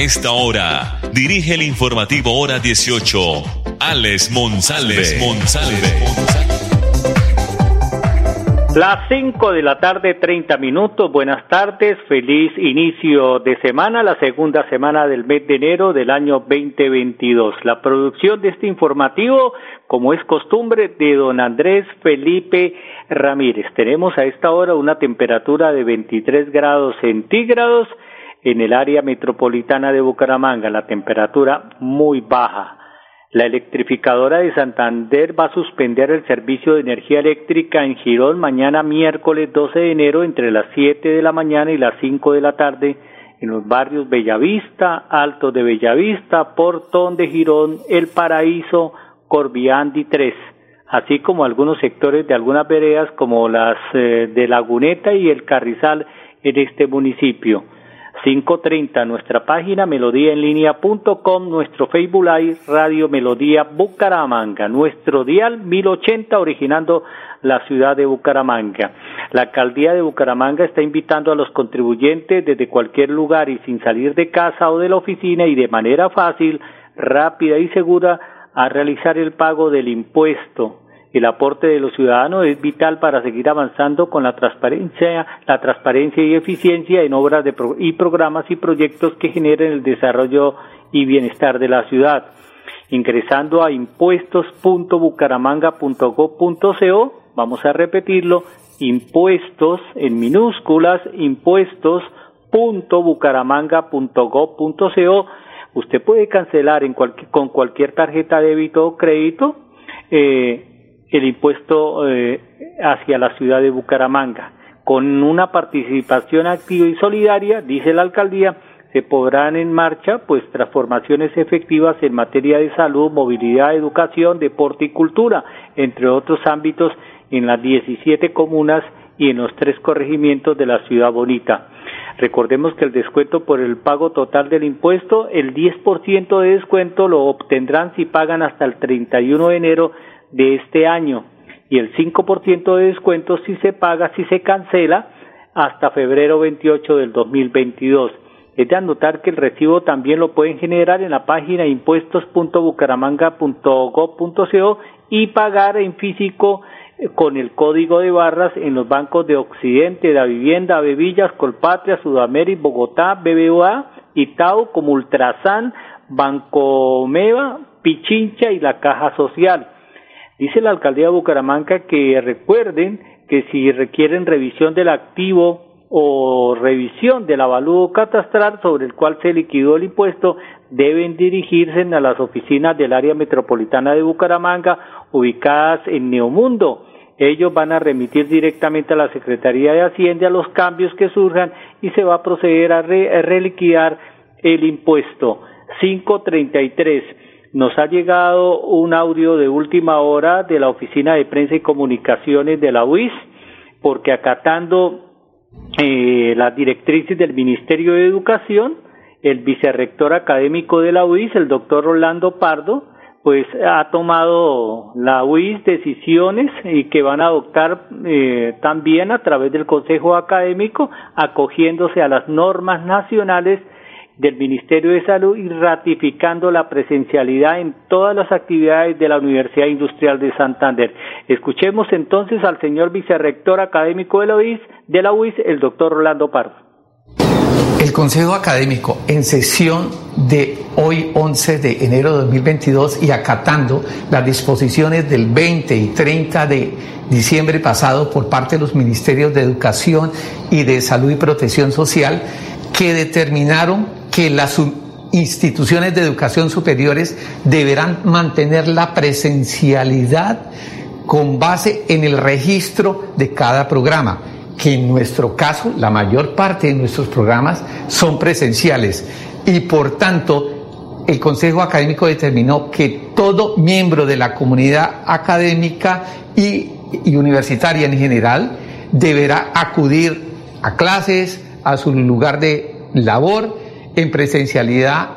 A esta hora, dirige el informativo Hora 18, Alex Monsalve. Monsalve. Las 5 de la tarde, 30 minutos. Buenas tardes, feliz inicio de semana, la segunda semana del mes de enero del año 2022. La producción de este informativo, como es costumbre, de don Andrés Felipe Ramírez. Tenemos a esta hora una temperatura de 23 grados centígrados en el área metropolitana de Bucaramanga, la temperatura muy baja. La electrificadora de Santander va a suspender el servicio de energía eléctrica en Girón mañana miércoles 12 de enero entre las 7 de la mañana y las 5 de la tarde en los barrios Bellavista, Alto de Bellavista, Portón de Girón, El Paraíso, Corbiandi 3, así como algunos sectores de algunas veredas como las eh, de Laguneta y El Carrizal en este municipio. 530, nuestra página melodíaenlínea.com, nuestro Facebook Live Radio Melodía Bucaramanga, nuestro dial 1080 originando la ciudad de Bucaramanga. La alcaldía de Bucaramanga está invitando a los contribuyentes desde cualquier lugar y sin salir de casa o de la oficina y de manera fácil, rápida y segura a realizar el pago del impuesto el aporte de los ciudadanos es vital para seguir avanzando con la transparencia, la transparencia y eficiencia en obras de y programas y proyectos que generen el desarrollo y bienestar de la ciudad. Ingresando a impuestos.bucaramanga.gov.co, vamos a repetirlo, impuestos en minúsculas, impuestos.bucaramanga.gov.co, usted puede cancelar en con cualquier tarjeta de débito o crédito eh, el impuesto eh, hacia la ciudad de Bucaramanga. Con una participación activa y solidaria, dice la alcaldía, se podrán en marcha pues transformaciones efectivas en materia de salud, movilidad, educación, deporte y cultura, entre otros ámbitos en las 17 comunas y en los tres corregimientos de la ciudad bonita. Recordemos que el descuento por el pago total del impuesto, el 10% de descuento lo obtendrán si pagan hasta el 31 de enero de este año y el 5% de descuento si se paga, si se cancela hasta febrero 28 del 2022. Es de anotar que el recibo también lo pueden generar en la página impuestos.bucaramanga.gov.co y pagar en físico eh, con el código de barras en los bancos de Occidente, La Vivienda, Bevillas, Colpatria, Sudamérica, Bogotá, BBVA, Itau, como Ultrasan, Banco Meva, Pichincha y la Caja Social. Dice la alcaldía de Bucaramanga que recuerden que si requieren revisión del activo o revisión del avalúo catastral sobre el cual se liquidó el impuesto, deben dirigirse a las oficinas del área metropolitana de Bucaramanga ubicadas en Neomundo. Ellos van a remitir directamente a la Secretaría de Hacienda los cambios que surjan y se va a proceder a, reliquidar el impuesto. 533 nos ha llegado un audio de última hora de la Oficina de Prensa y Comunicaciones de la UIS, porque acatando eh, las directrices del Ministerio de Educación, el vicerrector académico de la UIS, el doctor Rolando Pardo, pues ha tomado la UIS decisiones y que van a adoptar eh, también a través del Consejo Académico, acogiéndose a las normas nacionales del Ministerio de Salud y ratificando la presencialidad en todas las actividades de la Universidad Industrial de Santander. Escuchemos entonces al señor vicerrector académico de la UIS, el doctor Rolando Pardo. El Consejo Académico, en sesión de hoy 11 de enero de 2022 y acatando las disposiciones del 20 y 30 de diciembre pasado por parte de los Ministerios de Educación y de Salud y Protección Social, que determinaron que las instituciones de educación superiores deberán mantener la presencialidad con base en el registro de cada programa, que en nuestro caso la mayor parte de nuestros programas son presenciales. Y por tanto el Consejo Académico determinó que todo miembro de la comunidad académica y, y universitaria en general deberá acudir a clases, a su lugar de labor en presencialidad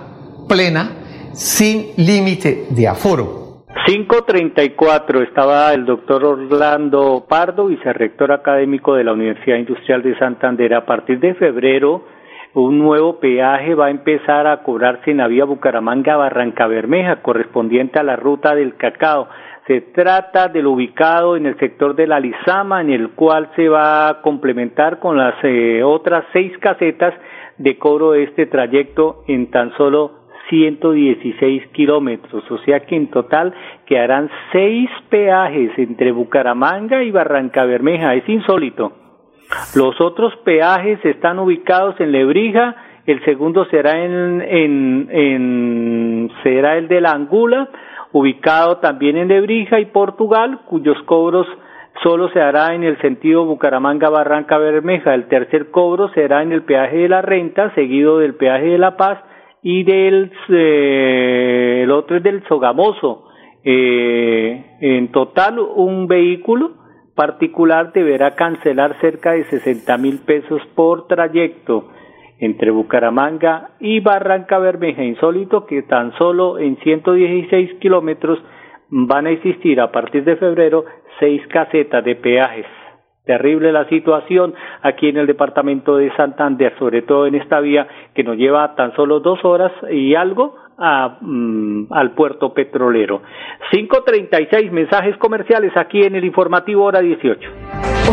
plena, sin límite de aforo. 534 estaba el doctor Orlando Pardo, vicerrector académico de la Universidad Industrial de Santander. A partir de febrero, un nuevo peaje va a empezar a cobrarse en la vía Bucaramanga-Barranca Bermeja, correspondiente a la ruta del cacao. Se trata del ubicado en el sector de la Lizama, en el cual se va a complementar con las eh, otras seis casetas de cobro de este trayecto en tan solo 116 kilómetros, o sea que en total quedarán seis peajes entre Bucaramanga y Barranca Bermeja, es insólito. Los otros peajes están ubicados en Lebrija, el segundo será en, en, en será el de la Angula, ubicado también en Lebrija y Portugal, cuyos cobros solo se hará en el sentido Bucaramanga-Barranca Bermeja. El tercer cobro será en el peaje de la renta, seguido del peaje de La Paz y del eh, el otro es del Sogamoso. Eh, en total, un vehículo particular deberá cancelar cerca de 60 mil pesos por trayecto entre Bucaramanga y Barranca Bermeja. Insólito que tan solo en 116 kilómetros van a existir a partir de febrero seis casetas de peajes. Terrible la situación aquí en el departamento de Santander, sobre todo en esta vía que nos lleva tan solo dos horas y algo mm, al puerto petrolero. 536 mensajes comerciales aquí en el informativo hora 18.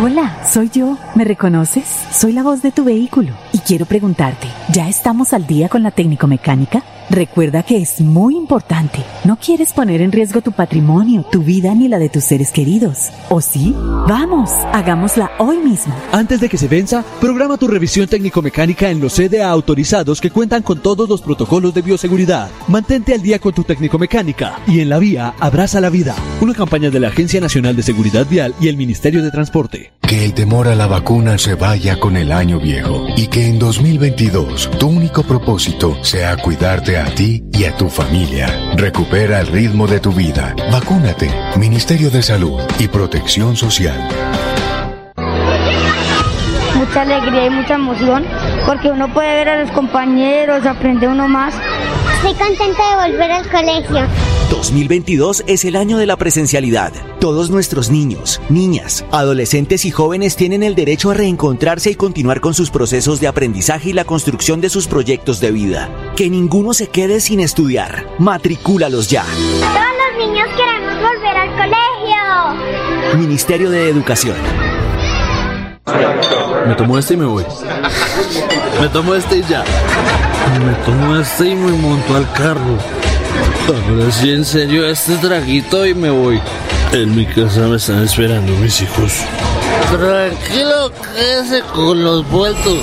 Hola, soy yo. ¿Me reconoces? Soy la voz de tu vehículo y quiero preguntarte, ¿ya estamos al día con la técnico mecánica? Recuerda que es muy importante. No quieres poner en riesgo tu patrimonio, tu vida ni la de tus seres queridos. ¿O sí? Vamos, hagámosla hoy mismo. Antes de que se venza, programa tu revisión técnico-mecánica en los CDA autorizados que cuentan con todos los protocolos de bioseguridad. Mantente al día con tu técnico-mecánica y en la vía abraza la vida. Una campaña de la Agencia Nacional de Seguridad Vial y el Ministerio de Transporte. Que el temor a la vacuna se vaya con el año viejo y que en 2022 tu único propósito sea cuidarte a ti y a tu familia. Recupera el ritmo de tu vida. Vacúnate. Ministerio de Salud y Protección Social. Mucha alegría y mucha emoción porque uno puede ver a los compañeros, aprende uno más. Estoy contenta de volver al colegio. 2022 es el año de la presencialidad. Todos nuestros niños, niñas, adolescentes y jóvenes tienen el derecho a reencontrarse y continuar con sus procesos de aprendizaje y la construcción de sus proyectos de vida. Que ninguno se quede sin estudiar. Matricúlalos ya. Todos los niños queremos volver al colegio. Ministerio de Educación. Me tomo este y me voy. Me tomo este y ya. Me tomo este y me monto al carro. Ahora sí, en serio, este traguito y me voy. En mi casa me están esperando mis hijos. Tranquilo, quédese con los vueltos.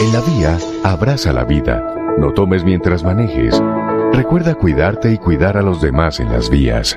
En la vía, abraza la vida. No tomes mientras manejes. Recuerda cuidarte y cuidar a los demás en las vías.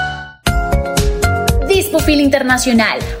Dispufil Internacional.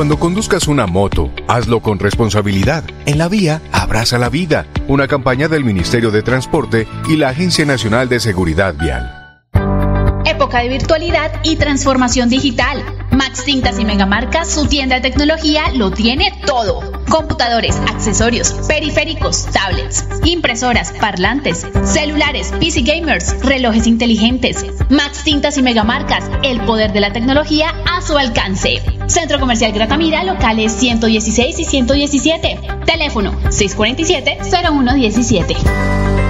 Cuando conduzcas una moto, hazlo con responsabilidad. En la vía, abraza la vida. Una campaña del Ministerio de Transporte y la Agencia Nacional de Seguridad Vial. Época de virtualidad y transformación digital. Max Tintas y Megamarcas, su tienda de tecnología, lo tiene todo. Computadores, accesorios, periféricos, tablets, impresoras, parlantes, celulares, PC gamers, relojes inteligentes. Max Tintas y Megamarcas, el poder de la tecnología a su alcance. Centro Comercial Gratamira, locales 116 y 117. Teléfono 647-0117.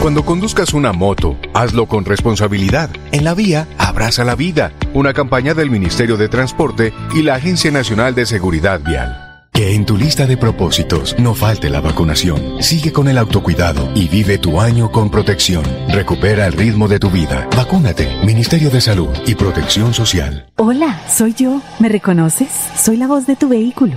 Cuando conduzcas una moto, hazlo con responsabilidad. En la vía, abraza la vida. Una campaña del Ministerio de Transporte y la Agencia Nacional de Seguridad Vial. Que en tu lista de propósitos no falte la vacunación. Sigue con el autocuidado y vive tu año con protección. Recupera el ritmo de tu vida. Vacúnate. Ministerio de Salud y Protección Social. Hola, soy yo. ¿Me reconoces? Soy la voz de tu vehículo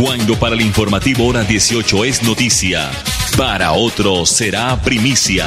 Cuando para el informativo hora 18 es noticia, para otro será primicia.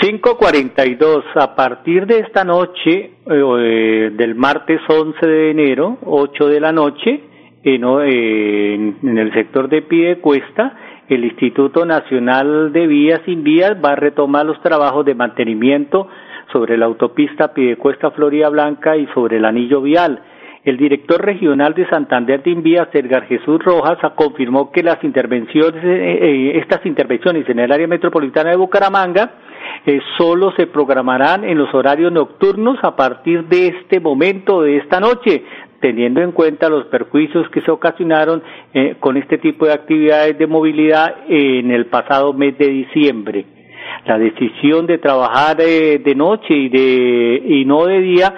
5.42. A partir de esta noche, eh, del martes 11 de enero, 8 de la noche, en, en el sector de Piedecuesta, el Instituto Nacional de Vías Sin Vías va a retomar los trabajos de mantenimiento sobre la autopista Piedecuesta Florida Blanca y sobre el anillo vial. El director regional de Santander de Invías, Edgar Jesús Rojas, confirmó que las intervenciones, eh, estas intervenciones en el área metropolitana de Bucaramanga eh, solo se programarán en los horarios nocturnos a partir de este momento, de esta noche, teniendo en cuenta los perjuicios que se ocasionaron eh, con este tipo de actividades de movilidad en el pasado mes de diciembre. La decisión de trabajar de noche y, de, y no de día,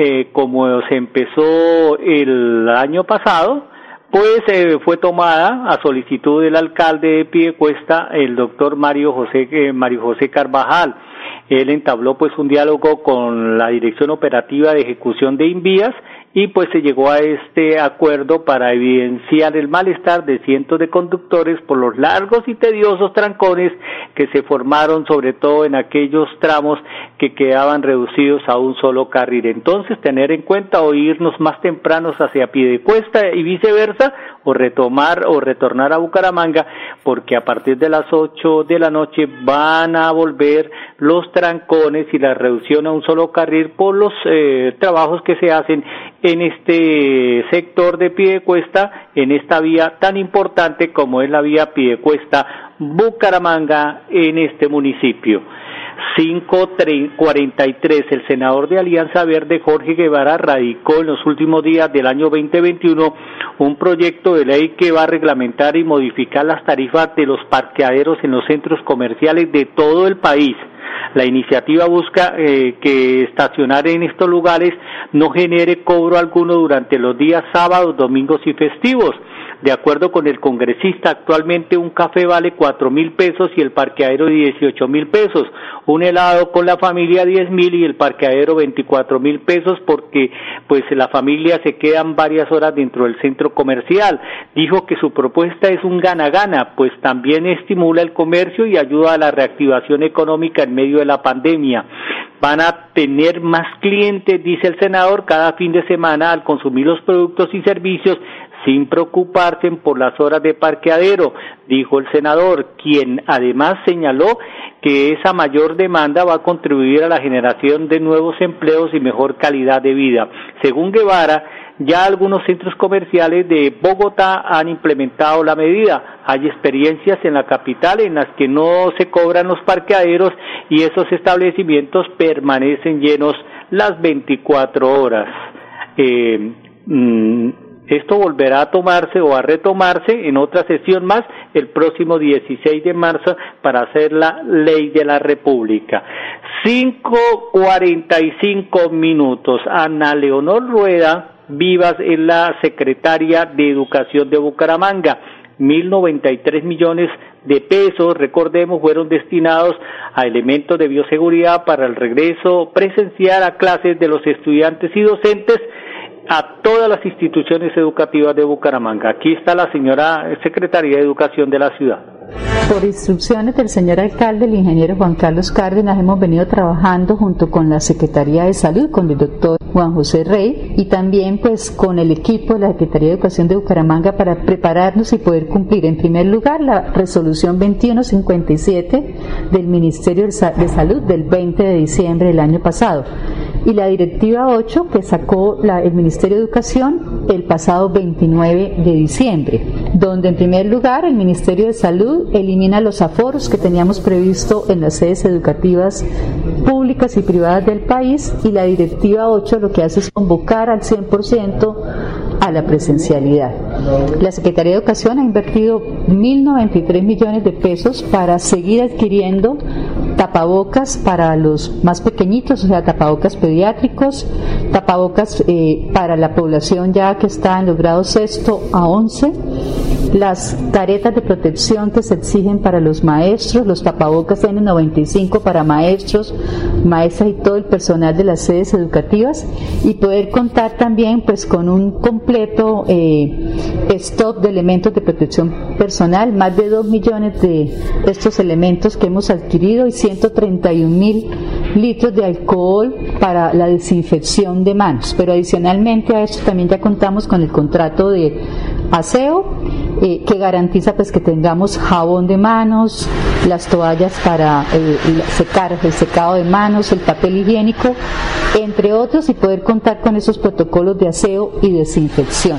eh, como se empezó el año pasado, pues eh, fue tomada a solicitud del alcalde de Piedecuesta, el doctor Mario José, eh, Mario José Carvajal. Él entabló pues un diálogo con la Dirección Operativa de Ejecución de Invías y pues se llegó a este acuerdo para evidenciar el malestar de cientos de conductores por los largos y tediosos trancones que se formaron sobre todo en aquellos tramos que quedaban reducidos a un solo carril. Entonces, tener en cuenta o irnos más tempranos hacia Piedecuesta y viceversa, o retomar o retornar a Bucaramanga, porque a partir de las ocho de la noche van a volver los trancones y la reducción a un solo carril por los eh, trabajos que se hacen en este sector de Piedecuesta, en esta vía tan importante como es la vía Piedecuesta Bucaramanga en este municipio. 543. El senador de Alianza Verde, Jorge Guevara, radicó en los últimos días del año 2021 un proyecto de ley que va a reglamentar y modificar las tarifas de los parqueaderos en los centros comerciales de todo el país. La iniciativa busca eh, que estacionar en estos lugares no genere cobro alguno durante los días sábados, domingos y festivos. De acuerdo con el congresista, actualmente un café vale cuatro mil pesos y el parqueadero dieciocho mil pesos. Un helado con la familia diez mil y el parqueadero veinticuatro mil pesos porque pues la familia se quedan varias horas dentro del centro comercial. Dijo que su propuesta es un gana-gana, pues también estimula el comercio y ayuda a la reactivación económica en medio de la pandemia van a tener más clientes, dice el senador, cada fin de semana al consumir los productos y servicios sin preocuparse por las horas de parqueadero, dijo el senador, quien además señaló que esa mayor demanda va a contribuir a la generación de nuevos empleos y mejor calidad de vida. Según Guevara, ya algunos centros comerciales de Bogotá han implementado la medida. Hay experiencias en la capital en las que no se cobran los parqueaderos y esos establecimientos permanecen llenos las 24 horas. Eh, mm, esto volverá a tomarse o a retomarse en otra sesión más el próximo 16 de marzo para hacer la ley de la República. 5.45 minutos. Ana Leonor Rueda Vivas es la secretaria de Educación de Bucaramanga. 1.093 millones de pesos, recordemos, fueron destinados a elementos de bioseguridad para el regreso presencial a clases de los estudiantes y docentes a todas las instituciones educativas de Bucaramanga. Aquí está la señora secretaria de Educación de la ciudad. Por instrucciones del señor alcalde, el ingeniero Juan Carlos Cárdenas, hemos venido trabajando junto con la Secretaría de Salud, con el doctor Juan José Rey y también pues con el equipo de la Secretaría de Educación de Bucaramanga para prepararnos y poder cumplir en primer lugar la resolución 2157 del Ministerio de Salud del 20 de diciembre del año pasado y la Directiva 8 que sacó el Ministerio de Educación el pasado 29 de diciembre, donde en primer lugar el Ministerio de Salud elimina los aforos que teníamos previsto en las sedes educativas públicas y privadas del país y la Directiva 8 lo que hace es convocar al 100% a la presencialidad. La Secretaría de Educación ha invertido 1.093 millones de pesos para seguir adquiriendo tapabocas para los más pequeñitos, o sea, tapabocas pediátricos, tapabocas eh, para la población ya que está en los grados sexto a once, las caretas de protección que se exigen para los maestros, los tapabocas N95 para maestros, maestras y todo el personal de las sedes educativas. Y poder contar también pues con un completo eh, stock de elementos de protección personal, más de 2 millones de estos elementos que hemos adquirido y 131 mil litros de alcohol para la desinfección de manos. Pero adicionalmente a esto también ya contamos con el contrato de aseo eh, que garantiza pues que tengamos jabón de manos, las toallas para eh, secar, el secado de manos, el papel higiénico, entre otros, y poder contar con esos protocolos de aseo y desinfección.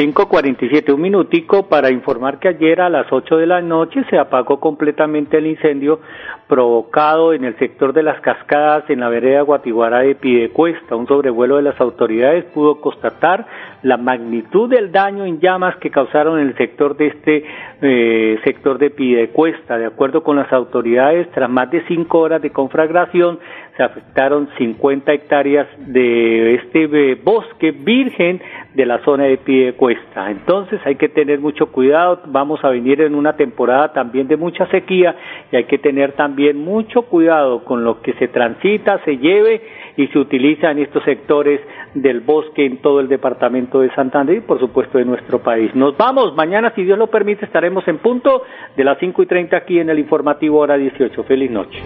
5.47, un minutico para informar que ayer a las 8 de la noche se apagó completamente el incendio provocado en el sector de las cascadas en la vereda Guatiguara de Pidecuesta. Un sobrevuelo de las autoridades pudo constatar la magnitud del daño en llamas que causaron en el sector de este eh, sector de Pidecuesta. De acuerdo con las autoridades, tras más de cinco horas de conflagración, se afectaron 50 hectáreas de este eh, bosque virgen de la zona de Piedecuesta. Entonces hay que tener mucho cuidado, vamos a venir en una temporada también de mucha sequía y hay que tener también mucho cuidado con lo que se transita, se lleve y se utiliza en estos sectores del bosque en todo el departamento de Santander y por supuesto de nuestro país. Nos vamos, mañana si Dios lo permite estaremos en punto de las 5 y 30 aquí en el informativo hora 18. Feliz noche.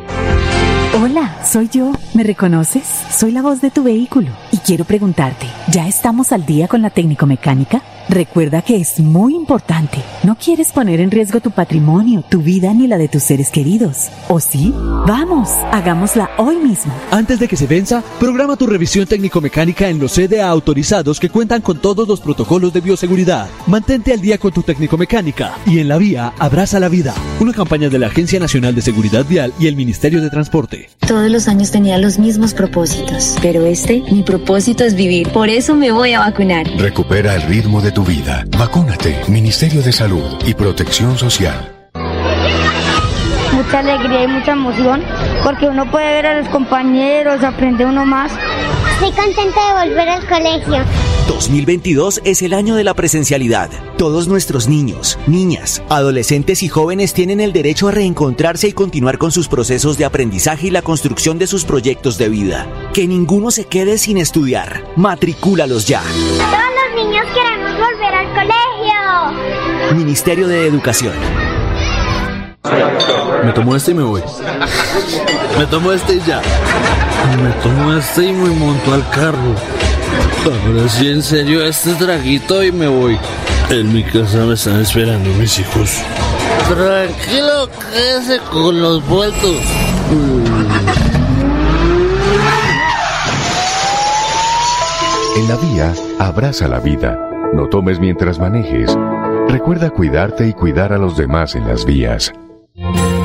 Hola, soy yo. ¿Me reconoces? Soy la voz de tu vehículo y quiero preguntarte, ¿ya estamos al día con la técnico mecánica? Recuerda que es muy importante. No quieres poner en riesgo tu patrimonio, tu vida ni la de tus seres queridos. ¿O sí? Vamos, hagámosla hoy mismo. Antes de que se venza, programa tu revisión técnico-mecánica en los CDA autorizados que cuentan con todos los protocolos de bioseguridad. Mantente al día con tu técnico-mecánica y en la vía abraza la vida. Una campaña de la Agencia Nacional de Seguridad Vial y el Ministerio de Transporte. Todos los años tenía los mismos propósitos, pero este, mi propósito es vivir. Por eso me voy a vacunar. Recupera el ritmo de tu vida. Vacúnate. Ministerio de Salud y Protección Social. mucha alegría y mucha emoción, porque uno puede ver a los compañeros, aprende uno más. Estoy contenta de volver al colegio. 2022 es el año de la presencialidad. Todos nuestros niños, niñas, adolescentes y jóvenes tienen el derecho a reencontrarse y continuar con sus procesos de aprendizaje y la construcción de sus proyectos de vida. Que ninguno se quede sin estudiar. Matricúlalos ya. Todos los niños al colegio. Ministerio de Educación. Me tomo este y me voy. Me tomo este y ya. Me tomo este y me monto al carro. Ahora sí, en serio, este traguito y me voy. En mi casa me están esperando mis hijos. Tranquilo, quédese con los vueltos. En la vía, abraza la vida. No tomes mientras manejes. Recuerda cuidarte y cuidar a los demás en las vías.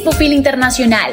Dispufil Internacional,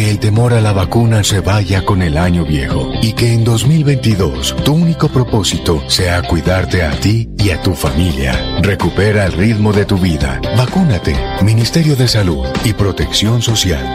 Que el temor a la vacuna se vaya con el año viejo y que en 2022 tu único propósito sea cuidarte a ti y a tu familia. Recupera el ritmo de tu vida. Vacúnate. Ministerio de Salud y Protección Social.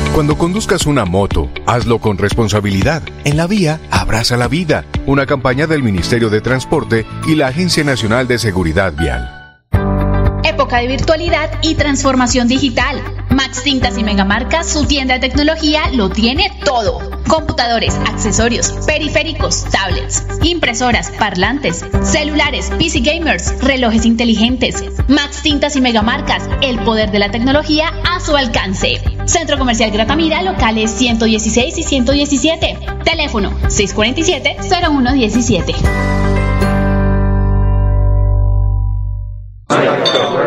Cuando conduzcas una moto, hazlo con responsabilidad. En la vía, abraza la vida. Una campaña del Ministerio de Transporte y la Agencia Nacional de Seguridad Vial. Época de virtualidad y transformación digital. Max Tintas y Megamarcas, su tienda de tecnología, lo tiene todo. Computadores, accesorios, periféricos, tablets, impresoras, parlantes, celulares, PC gamers, relojes inteligentes. Max Tintas y Megamarcas, el poder de la tecnología a su alcance. Centro Comercial Gratamira, locales 116 y 117. Teléfono 647-0117.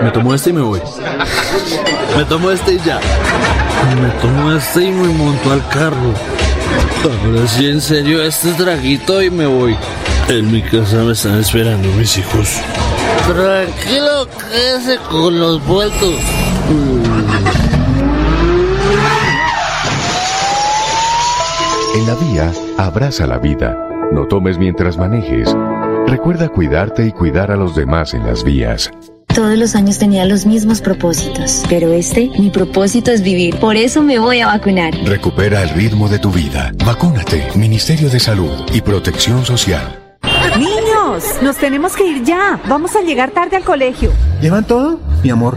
Me tomo este y me voy. Me tomo este y ya. Me tomo este y me monto al carro. Ahora sí, en serio, este traguito y me voy. En mi casa me están esperando mis hijos. Tranquilo, quédese con los vueltos. En la vía, abraza la vida. No tomes mientras manejes. Recuerda cuidarte y cuidar a los demás en las vías. Todos los años tenía los mismos propósitos, pero este, mi propósito es vivir. Por eso me voy a vacunar. Recupera el ritmo de tu vida. Vacúnate. Ministerio de Salud y Protección Social. Niños, nos tenemos que ir ya. Vamos a llegar tarde al colegio. ¿Llevan todo? Mi amor,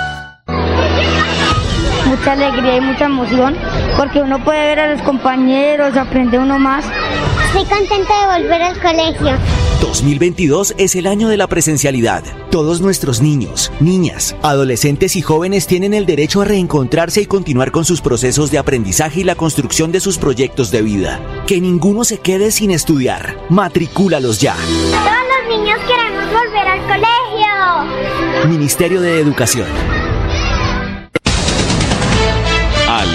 Mucha alegría y mucha emoción porque uno puede ver a los compañeros, aprende uno más. Estoy contenta de volver al colegio. 2022 es el año de la presencialidad. Todos nuestros niños, niñas, adolescentes y jóvenes tienen el derecho a reencontrarse y continuar con sus procesos de aprendizaje y la construcción de sus proyectos de vida. Que ninguno se quede sin estudiar. Matricúlalos ya. Todos los niños queremos volver al colegio. Ministerio de Educación.